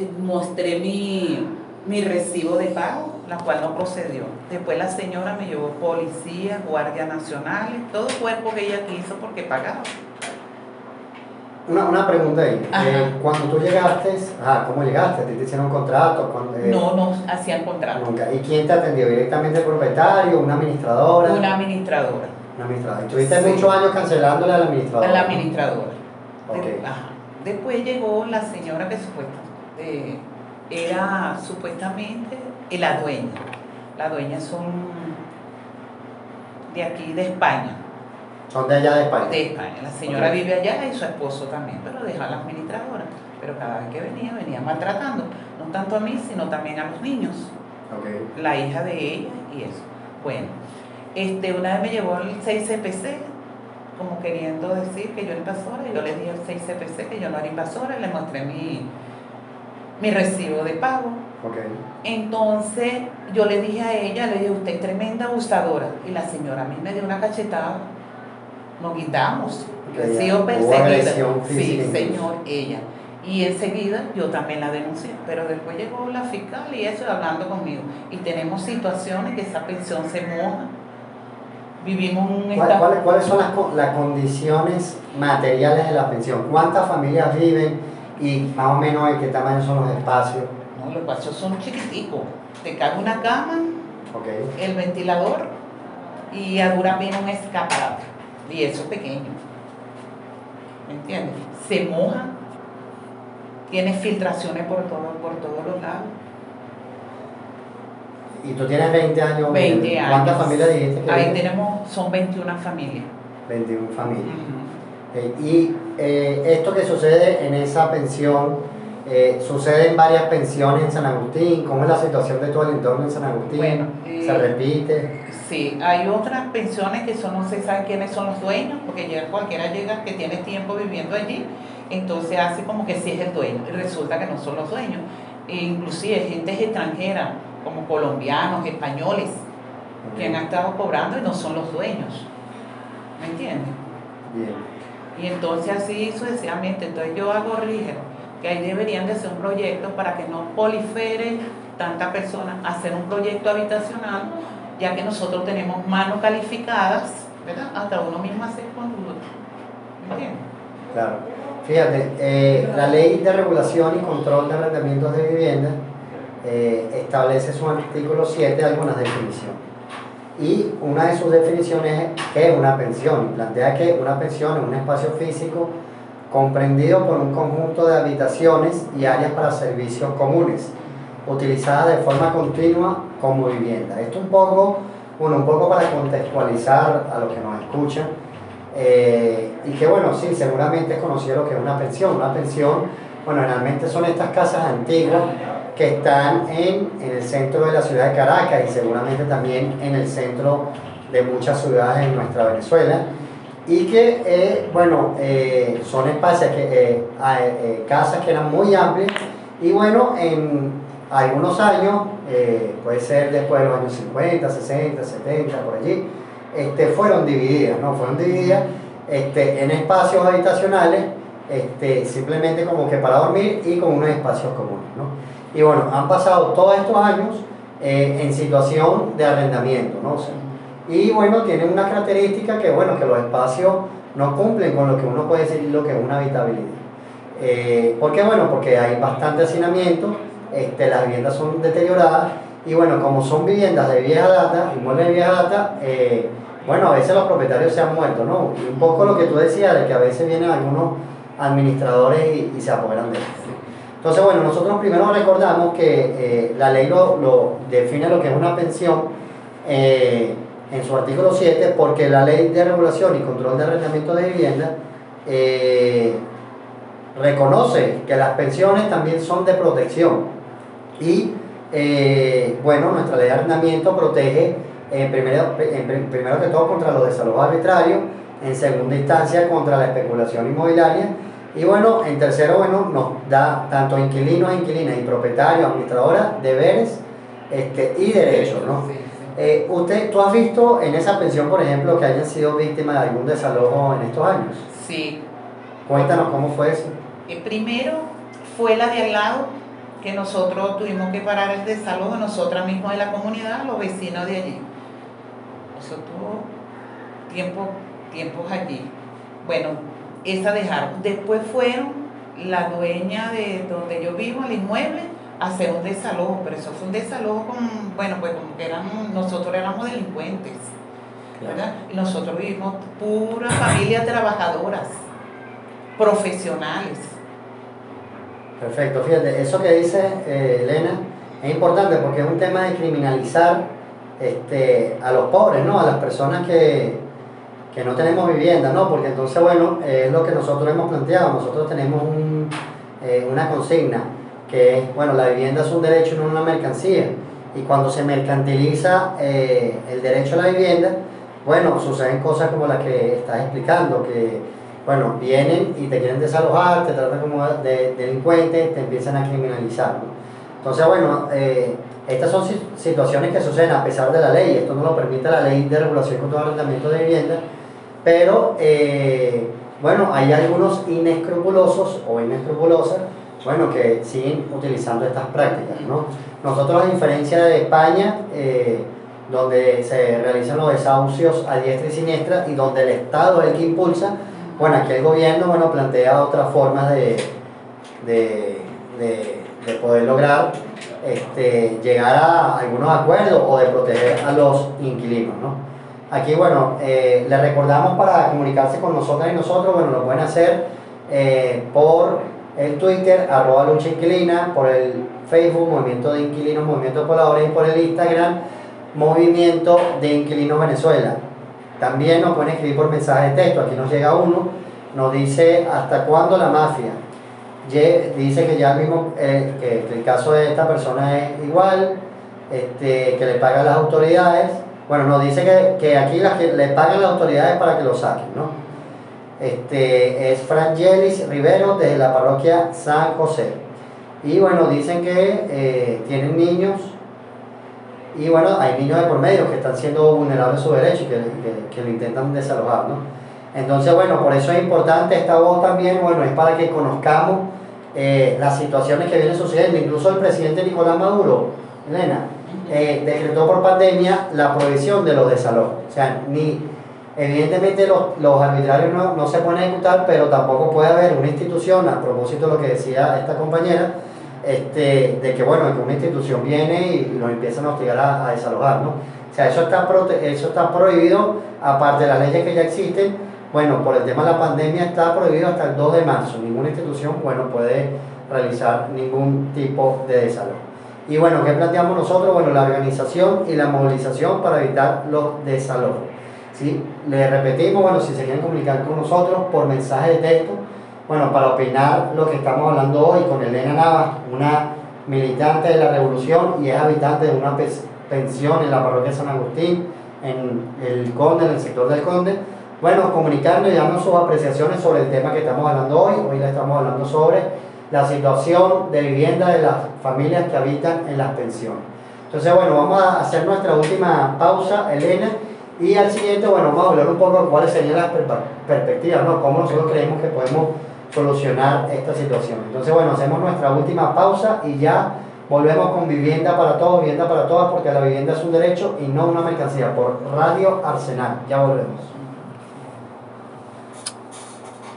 eh, mostré mi, mi recibo de pago, la cual no procedió. Después la señora me llevó policía, guardia nacional, todo cuerpo que ella quiso porque pagaba. Una, una pregunta ahí. Eh, cuando tú llegaste, ajá, ¿cómo llegaste? ¿Te hicieron un contrato? Cuando- eh, No, no hacían contrato. Nunca. ¿Y quién te atendió? ¿Directamente el propietario? ¿Una administradora? Una administradora. Una administradora. ¿Y tuviste Sí. muchos años cancelándole a la administradora? A la administradora. Ok. De- ajá. Después llegó la señora que supuestamente eh, era supuestamente la dueña. La dueña son de aquí, de España. Son de allá de España. De España. La señora vive allá y su esposo también, pero deja a la administradora. Pero cada vez que venía, venía maltratando, no tanto a mí, sino también a los niños, Ok. la hija de ella y eso. Bueno, este, una vez me llevó el 6 CPC, como queriendo decir que yo era invasora, y yo le di el 6 CPC que yo no era invasora, y le mostré mi, mi recibo de pago. Ok. Entonces yo le dije a ella, le dije, usted es tremenda abusadora. Y la señora a mí me dio una cachetada. Nos quitamos. Yo he sido perseguida. Sí, señor, ella. Y enseguida yo también la denuncié. Pero después llegó la fiscal y eso hablando conmigo. Y tenemos situaciones que esa pensión se moja. Vivimos un ¿Cuál- cuáles, son las, las condiciones materiales de la pensión? ¿Cuántas familias viven y más o menos de qué tamaño son los espacios? No, los espacios son chiquiticos. Te cabe una cama, el ventilador y a dura pena un escaparate. Y eso es pequeño. ¿Me entiendes? Se moja, tiene filtraciones por, todo, por todos los lados. Y tú tienes 20 años. 20 años. ¿Cuántas familias dijiste que Ahí viven? tenemos, son 21 familias. 21 familias. Y eh, esto que sucede en esa pensión, eh, sucede en varias pensiones en San Agustín. ¿Cómo es la situación de todo el entorno en San Agustín? Bueno, eh, ¿Se repite? Sí, hay otras pensiones que son, no se sabe quiénes son los dueños, porque llega, cualquiera llega que tiene tiempo viviendo allí, entonces hace como que sí es el dueño, y resulta que no son los dueños. E inclusive gente extranjera, como colombianos, españoles, que han estado cobrando y no son los dueños. ¿Me entiendes? Bien. Y entonces así sucesivamente. Entonces yo hago rígido que ahí deberían de hacer un proyecto para que no prolifere tanta persona, hacer un proyecto habitacional, ya que nosotros tenemos manos calificadas, ¿verdad? Hasta uno mismo hacer con ¿Me entiendes? Claro. Fíjate, eh, la ley de regulación y control de arrendamientos de vivienda eh, establece su artículo 7 algunas definiciones. Y una de sus definiciones es qué es una pensión. Plantea que una pensión es un espacio físico comprendido por un conjunto de habitaciones y áreas para servicios comunes, utilizadas de forma continua como vivienda. Esto un poco, bueno, un poco para contextualizar a los que nos escuchan. Eh, y que bueno, sí, seguramente es conocido lo que es una pensión. Una pensión, bueno, realmente son estas casas antiguas que están en, en el centro de la ciudad de Caracas y seguramente también en el centro de muchas ciudades en nuestra Venezuela. Y que, eh, bueno, eh, son espacios, que, eh, a- eh, casas que eran muy amplias y bueno, en algunos años, puede ser después de los años 50, 60, 70, por allí, este, fueron divididas, ¿no? Fueron divididas este, en espacios habitacionales, este, simplemente como que para dormir y con unos espacios comunes, ¿no? Y bueno, han pasado todos estos años eh, en situación de arrendamiento, ¿no? O sea, y bueno, tienen una característica que, bueno, que los espacios no cumplen con lo que uno puede decir lo que es una habitabilidad. Eh, ¿Por qué? Bueno, porque hay bastante hacinamiento, este, las viviendas son deterioradas y bueno, como son viviendas de vieja data, inmuebles de vieja data, eh, bueno, a veces los propietarios se han muerto, ¿no? Y un poco lo que tú decías, de que a veces vienen algunos administradores y, se apoderan de esto. Entonces, bueno, nosotros primero recordamos que eh, la ley lo, lo define lo que es una pensión eh, en su artículo 7, porque la ley de regulación y control de arrendamiento de vivienda eh, reconoce que las pensiones también son de protección. Y bueno, nuestra ley de arrendamiento protege eh, primero, en prim- primero que todo contra los desalojos arbitrarios, en segunda instancia contra la especulación inmobiliaria y bueno, en tercero, bueno, nos da tanto a inquilinos, inquilinas y propietarios, administradoras, deberes este, y derechos, ¿no? Sí, sí. Eh, usted, ¿Tú has visto en esa pensión, por ejemplo, que hayan sido víctimas de algún desalojo en estos años? Sí. Cuéntanos cómo fue eso. Eh, primero fue la de al lado, que nosotros tuvimos que parar el desalojo nosotras mismas de la comunidad, los vecinos de allí. Eso tuvo tiempo, tiempos allí. Bueno, esa dejaron. Después fueron la dueña de donde yo vivo, el inmueble, a hacer un desalojo, pero eso fue un desalojo con, bueno, pues como que eran, nosotros éramos delincuentes, ¿verdad? Y nosotros vivimos pura familia trabajadoras, profesionales. Perfecto, fíjate, eso que dice eh, Elena es importante porque es un tema de criminalizar este, a los pobres, ¿no? A las personas que, que no tenemos vivienda, ¿no? Porque entonces, bueno, es lo que nosotros hemos planteado. Nosotros tenemos eh, una consigna que es, bueno, la vivienda es un derecho y no una mercancía. Y cuando se mercantiliza eh, el derecho a la vivienda, bueno, suceden cosas como las que estás explicando, que, bueno, vienen y te quieren desalojar, te tratan como de delincuente, te empiezan a criminalizar, ¿no? Entonces, bueno, eh, estas son situaciones que suceden a pesar de la ley, esto no lo permite la ley de regulación contra el arrendamiento de vivienda, pero eh, bueno, hay algunos inescrupulosos o inescrupulosas, bueno, que siguen utilizando estas prácticas, ¿no? Nosotros, a diferencia de España, eh, donde se realizan los desahucios a diestra y siniestra y donde el Estado es el que impulsa, bueno, aquí el gobierno, bueno, plantea otras formas de, de, de poder lograr este, llegar a algunos acuerdos o de proteger a los inquilinos. ¿no? Aquí, bueno, eh, les recordamos para comunicarse con nosotras y nosotros, bueno, lo pueden hacer eh, por el Twitter, arroba lucha inquilina, por el Facebook, Movimiento de Inquilinos, Movimiento de Pobladores, y por el Instagram, Movimiento de Inquilinos Venezuela. También nos pueden escribir por mensaje de texto, aquí nos llega uno, nos dice hasta cuándo la mafia dice que ya mismo, eh, que, el caso de esta persona es igual, este, que le pagan las autoridades. Bueno, nos dice que, que aquí las que le pagan las autoridades para que lo saquen, ¿no? Este, es Frangelis Rivero de la parroquia San José. Y bueno, dicen que eh, tienen niños y bueno, hay niños de por medio que están siendo vulnerables su derecho y que, que, que lo intentan desalojar, ¿no? Entonces, bueno, por eso es importante esta voz también, bueno, es para que conozcamos eh, las situaciones que vienen sucediendo. Incluso el presidente Nicolás Maduro, Elena, eh, decretó por pandemia la prohibición de los desalojos. O sea, ni, evidentemente los, los arbitrarios no, no, se pueden ejecutar, pero tampoco puede haber una institución, a propósito de lo que decía esta compañera, este, de que bueno, que una institución viene y, los empiezan a hostigar a, a desalojar, ¿no? O sea, eso está, eso está prohibido, aparte de las leyes que ya existen, bueno, por el tema de la pandemia está prohibido hasta el 2 de marzo. Ninguna institución, bueno, puede realizar ningún tipo de desalojo. Y bueno, ¿qué planteamos nosotros? Bueno, la organización y la movilización para evitar los desalojos. ¿Sí? Le repetimos, bueno, si se quieren comunicar con nosotros por mensaje de texto, bueno, para opinar lo que estamos hablando hoy con Elena Navas, una militante de la revolución y es habitante de una pensión en la parroquia San Agustín, en el Conde, en el sector del Conde bueno, comunicando y dando sus apreciaciones sobre el tema que estamos hablando hoy. Hoy le estamos hablando sobre la situación de vivienda de las familias que habitan en las pensiones. Entonces, bueno, vamos a hacer nuestra última pausa, Elena, y al siguiente, bueno, vamos a hablar un poco de cuáles serían las perspectivas, ¿no? Cómo nosotros creemos que podemos solucionar esta situación. Entonces, bueno, hacemos nuestra última pausa y ya volvemos con vivienda para todos, vivienda para todas, porque la vivienda es un derecho y no una mercancía, por Radio Arsenal. Ya volvemos.